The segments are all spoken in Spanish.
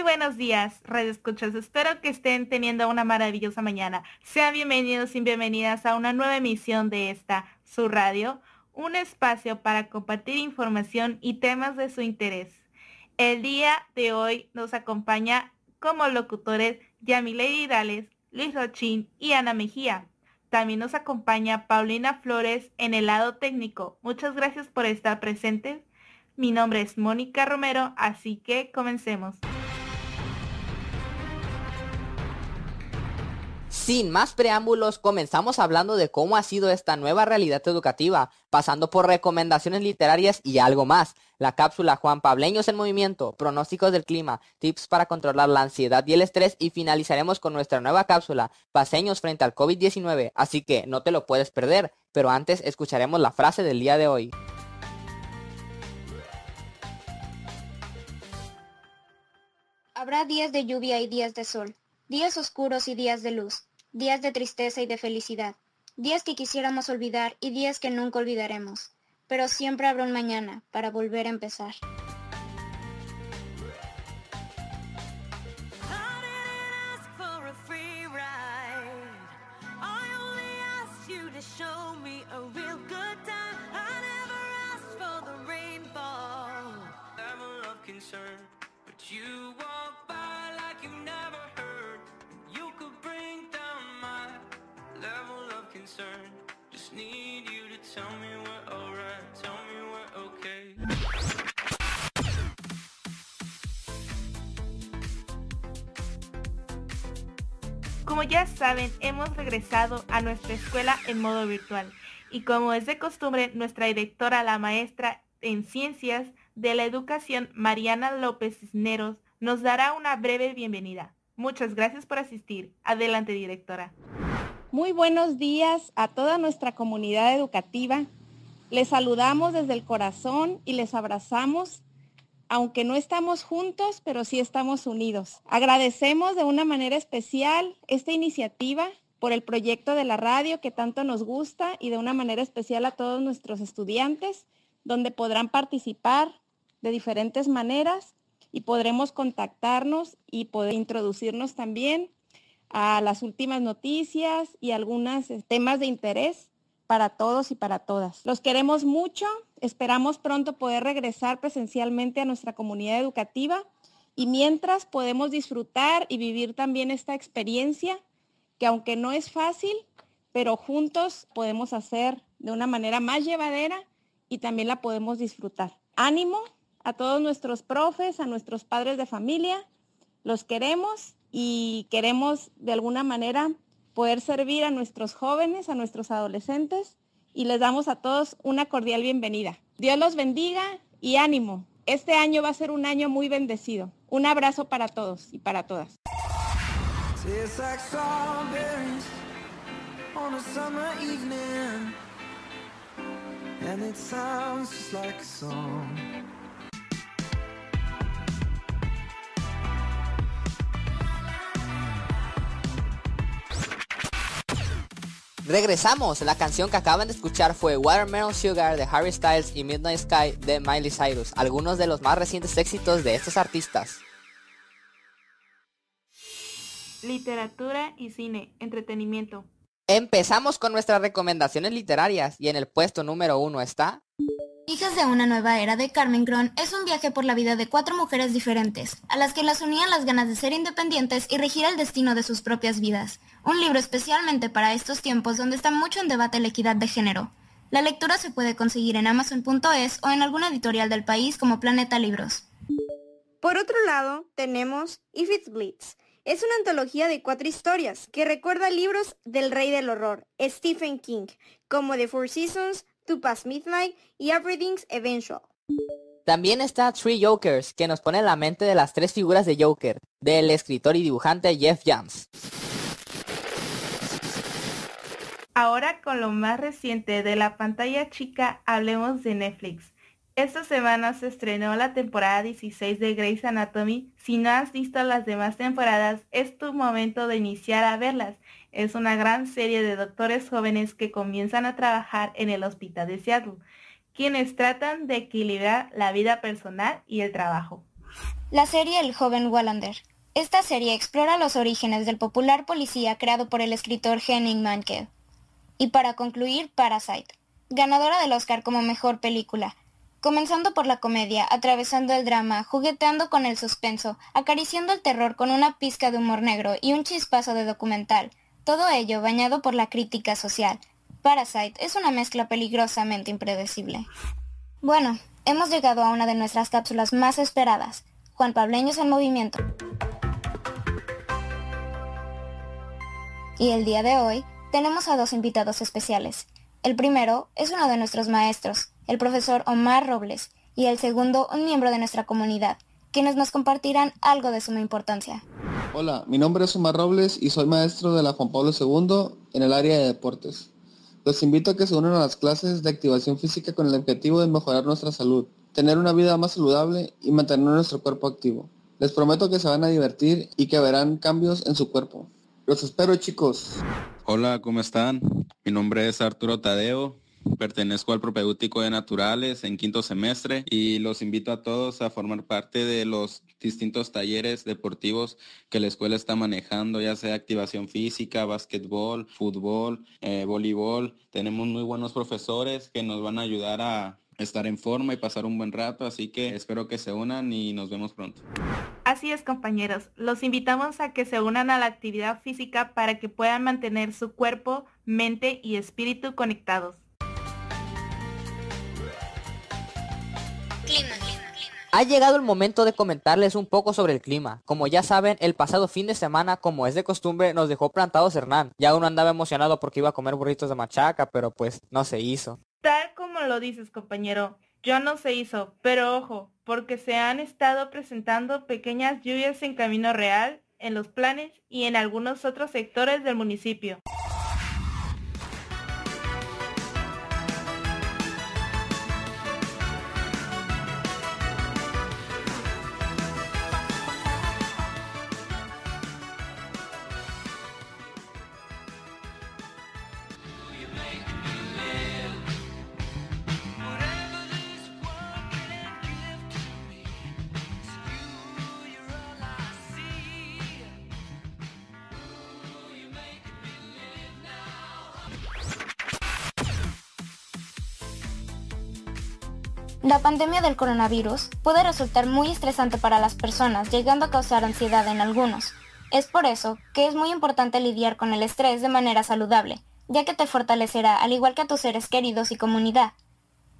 Muy buenos días, Radio Escuchas. Espero que estén teniendo una maravillosa mañana. Sean bienvenidos y bienvenidas a una nueva emisión de esta, su radio, un espacio para compartir información y temas de su interés. El día de hoy nos acompaña como locutores Yamile Hidales, Luis Rochín y Ana Mejía. También nos acompaña Paulina Flores en el lado técnico. Muchas gracias por estar presentes. Mi nombre es Mónica Romero, así que comencemos. Sin más preámbulos, comenzamos hablando de cómo ha sido esta nueva realidad educativa, pasando por recomendaciones literarias y algo más. La cápsula Juan Pableños en movimiento, pronósticos del clima, tips para controlar la ansiedad y el estrés y finalizaremos con nuestra nueva cápsula, paseños frente al COVID-19, así que no te lo puedes perder, pero antes escucharemos la frase del día de hoy. Habrá días de lluvia y días de sol, días oscuros y días de luz días de tristeza y de felicidad, días que quisiéramos olvidar y días que nunca olvidaremos, pero siempre habrá un mañana para volver a empezar. Como ya saben, hemos regresado a nuestra escuela en modo virtual y como es de costumbre, nuestra directora, la maestra en ciencias de la educación, Mariana López Cisneros, nos dará una breve bienvenida. Muchas gracias por asistir. Adelante, directora. Muy buenos días a toda nuestra comunidad educativa. Les saludamos desde el corazón y les abrazamos, aunque no estamos juntos, pero sí estamos unidos. Agradecemos de una manera especial esta iniciativa por el proyecto de la radio que tanto nos gusta y de una manera especial a todos nuestros estudiantes, donde podrán participar de diferentes maneras y podremos contactarnos y poder introducirnos también a las últimas noticias y algunos eh, temas de interés para todos y para todas. Los queremos mucho, esperamos pronto poder regresar presencialmente a nuestra comunidad educativa y mientras podemos disfrutar y vivir también esta experiencia que aunque no es fácil, pero juntos podemos hacer de una manera más llevadera y también la podemos disfrutar. Ánimo a todos nuestros profes, a nuestros padres de familia, los queremos y queremos de alguna manera poder servir a nuestros jóvenes, a nuestros adolescentes y les damos a todos una cordial bienvenida. Dios los bendiga y ánimo. Este año va a ser un año muy bendecido. Un abrazo para todos y para todas. Regresamos, la canción que acaban de escuchar fue Watermelon Sugar de Harry Styles y Midnight Sky de Miley Cyrus, algunos de los más recientes éxitos de estos artistas. Literatura y cine, entretenimiento. Empezamos con nuestras recomendaciones literarias y en el puesto número uno está... Hijas de una nueva era de Carmen Cron es un viaje por la vida de cuatro mujeres diferentes, a las que las unían las ganas de ser independientes y regir el destino de sus propias vidas. Un libro especialmente para estos tiempos donde está mucho en debate la equidad de género. La lectura se puede conseguir en amazon.es o en alguna editorial del país como Planeta Libros. Por otro lado, tenemos If It Bleeds. Es una antología de cuatro historias que recuerda libros del rey del horror, Stephen King, como The Four Seasons, To Midnight y Everything's Eventual. También está Three Jokers, que nos pone en la mente de las tres figuras de Joker, del escritor y dibujante Jeff Jams. Ahora con lo más reciente de la pantalla chica, hablemos de Netflix. Esta semana se estrenó la temporada 16 de Grey's Anatomy. Si no has visto las demás temporadas, es tu momento de iniciar a verlas. Es una gran serie de doctores jóvenes que comienzan a trabajar en el hospital de Seattle, quienes tratan de equilibrar la vida personal y el trabajo. la serie El joven Wallander. Esta serie explora los orígenes del popular policía creado por el escritor Henning Mankell. Y para concluir, Parasite, ganadora del Oscar como mejor película, comenzando por la comedia, atravesando el drama, jugueteando con el suspenso, acariciando el terror con una pizca de humor negro y un chispazo de documental, todo ello bañado por la crítica social. Parasite es una mezcla peligrosamente impredecible. Bueno, hemos llegado a una de nuestras cápsulas más esperadas, Juan Pableños en movimiento. Y el día de hoy tenemos a dos invitados especiales. El primero es uno de nuestros maestros, el profesor Omar Robles, y el segundo un miembro de nuestra comunidad, quienes nos compartirán algo de suma importancia. Hola, mi nombre es Omar Robles y soy maestro de la Juan Pablo II en el área de deportes. Los invito a que se unan a las clases de activación física con el objetivo de mejorar nuestra salud, tener una vida más saludable y mantener nuestro cuerpo activo. Les prometo que se van a divertir y que verán cambios en su cuerpo. Los espero chicos. Hola, ¿cómo están? Mi nombre es Arturo Tadeo, Pertenezco al propedéutico de naturales en quinto semestre y los invito a todos a formar parte de los distintos talleres deportivos que la escuela está manejando, ya sea activación física, básquetbol, fútbol, eh, voleibol. Tenemos muy buenos profesores que nos van a ayudar a estar en forma y pasar un buen rato, así que espero que se unan y nos vemos pronto. Así es compañeros, los invitamos a que se unan a la actividad física para que puedan mantener su cuerpo, mente y espíritu conectados. Ha llegado el momento de comentarles un poco sobre el clima. Como ya saben, el pasado fin de semana, como es de costumbre, nos dejó plantados Hernán. Ya uno andaba emocionado porque iba a comer burritos de machaca, pero pues no se hizo. Tal como lo dices, compañero, ya no se hizo, pero ojo, porque se han estado presentando pequeñas lluvias en Camino Real, en los planes y en algunos otros sectores del municipio. La pandemia del coronavirus puede resultar muy estresante para las personas, llegando a causar ansiedad en algunos. Es por eso que es muy importante lidiar con el estrés de manera saludable, ya que te fortalecerá al igual que a tus seres queridos y comunidad.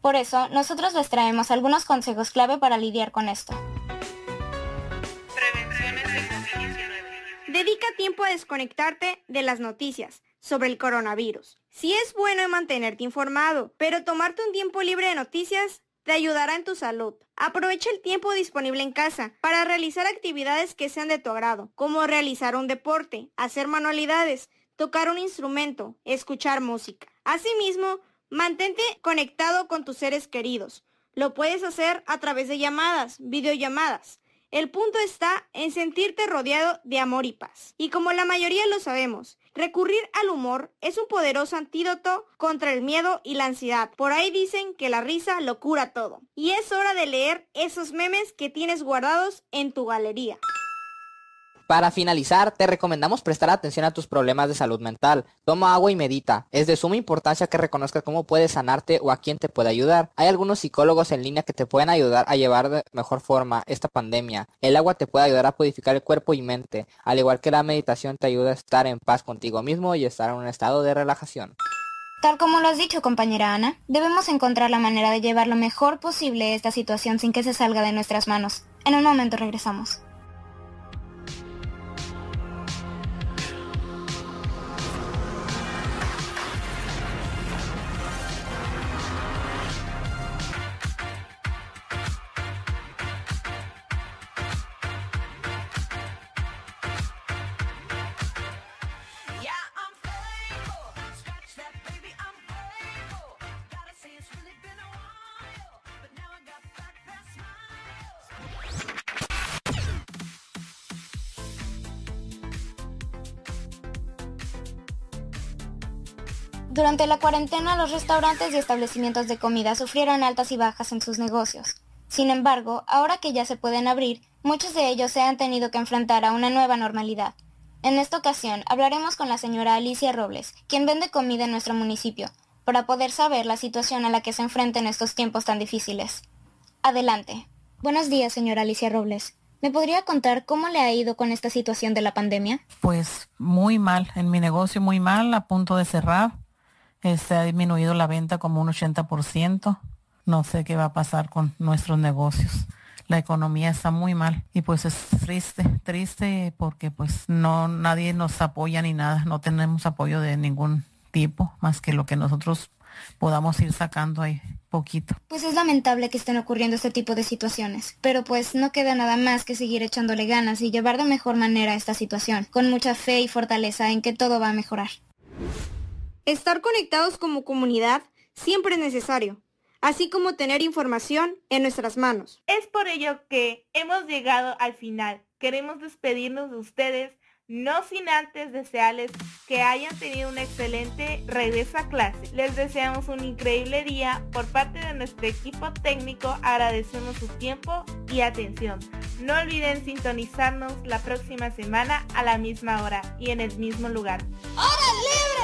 Por eso, nosotros les traemos algunos consejos clave para lidiar con esto. Dedica tiempo a desconectarte de las noticias sobre el coronavirus. Sí es bueno mantenerte informado, pero tomarte un tiempo libre de noticias te ayudará en tu salud. Aprovecha el tiempo disponible en casa para realizar actividades que sean de tu agrado, como realizar un deporte, hacer manualidades, tocar un instrumento, escuchar música. Asimismo, mantente conectado con tus seres queridos. Lo puedes hacer a través de llamadas, videollamadas. El punto está en sentirte rodeado de amor y paz. Y como la mayoría lo sabemos, recurrir al humor es un poderoso antídoto contra el miedo y la ansiedad. Por ahí dicen que la risa lo cura todo. Y es hora de leer esos memes que tienes guardados en tu galería. Para finalizar, te recomendamos prestar atención a tus problemas de salud mental. Toma agua y medita. Es de suma importancia que reconozcas cómo puedes sanarte o a quién te puede ayudar. Hay algunos psicólogos en línea que te pueden ayudar a llevar de mejor forma esta pandemia. El agua te puede ayudar a purificar el cuerpo y mente, al igual que la meditación te ayuda a estar en paz contigo mismo y estar en un estado de relajación. Tal como lo has dicho, compañera Ana, debemos encontrar la manera de llevar lo mejor posible esta situación sin que se salga de nuestras manos. En un momento regresamos. Durante la cuarentena los restaurantes y establecimientos de comida sufrieron altas y bajas en sus negocios. Sin embargo, ahora que ya se pueden abrir, Muchos de ellos se han tenido que enfrentar a una nueva normalidad. En esta ocasión hablaremos con la señora Alicia Robles, quien vende comida en nuestro municipio, para poder saber la situación a la que se enfrenta en estos tiempos tan difíciles. Adelante. Buenos días, señora Alicia Robles. ¿Me podría contar cómo le ha ido con esta situación de la pandemia? Pues muy mal, en mi negocio muy mal, a punto de cerrar. Este, ha disminuido la venta como un 80%. No sé qué va a pasar con nuestros negocios. La economía está muy mal y pues es triste, triste porque pues no nadie nos apoya ni nada, no tenemos apoyo de ningún tipo más que lo que nosotros podamos ir sacando ahí poquito. Pues es lamentable que estén ocurriendo este tipo de situaciones, pero pues no queda nada más que seguir echándole ganas y llevar de mejor manera esta situación, con mucha fe y fortaleza en que todo va a mejorar. Estar conectados como comunidad siempre es necesario, así como tener información en nuestras manos. Es por ello que hemos llegado al final. Queremos despedirnos de ustedes no sin antes desearles que hayan tenido un excelente regreso a clase. Les deseamos un increíble día. Por parte de nuestro equipo técnico agradecemos su tiempo y atención. No olviden sintonizarnos la próxima semana a la misma hora y en el mismo lugar. ¡Órale!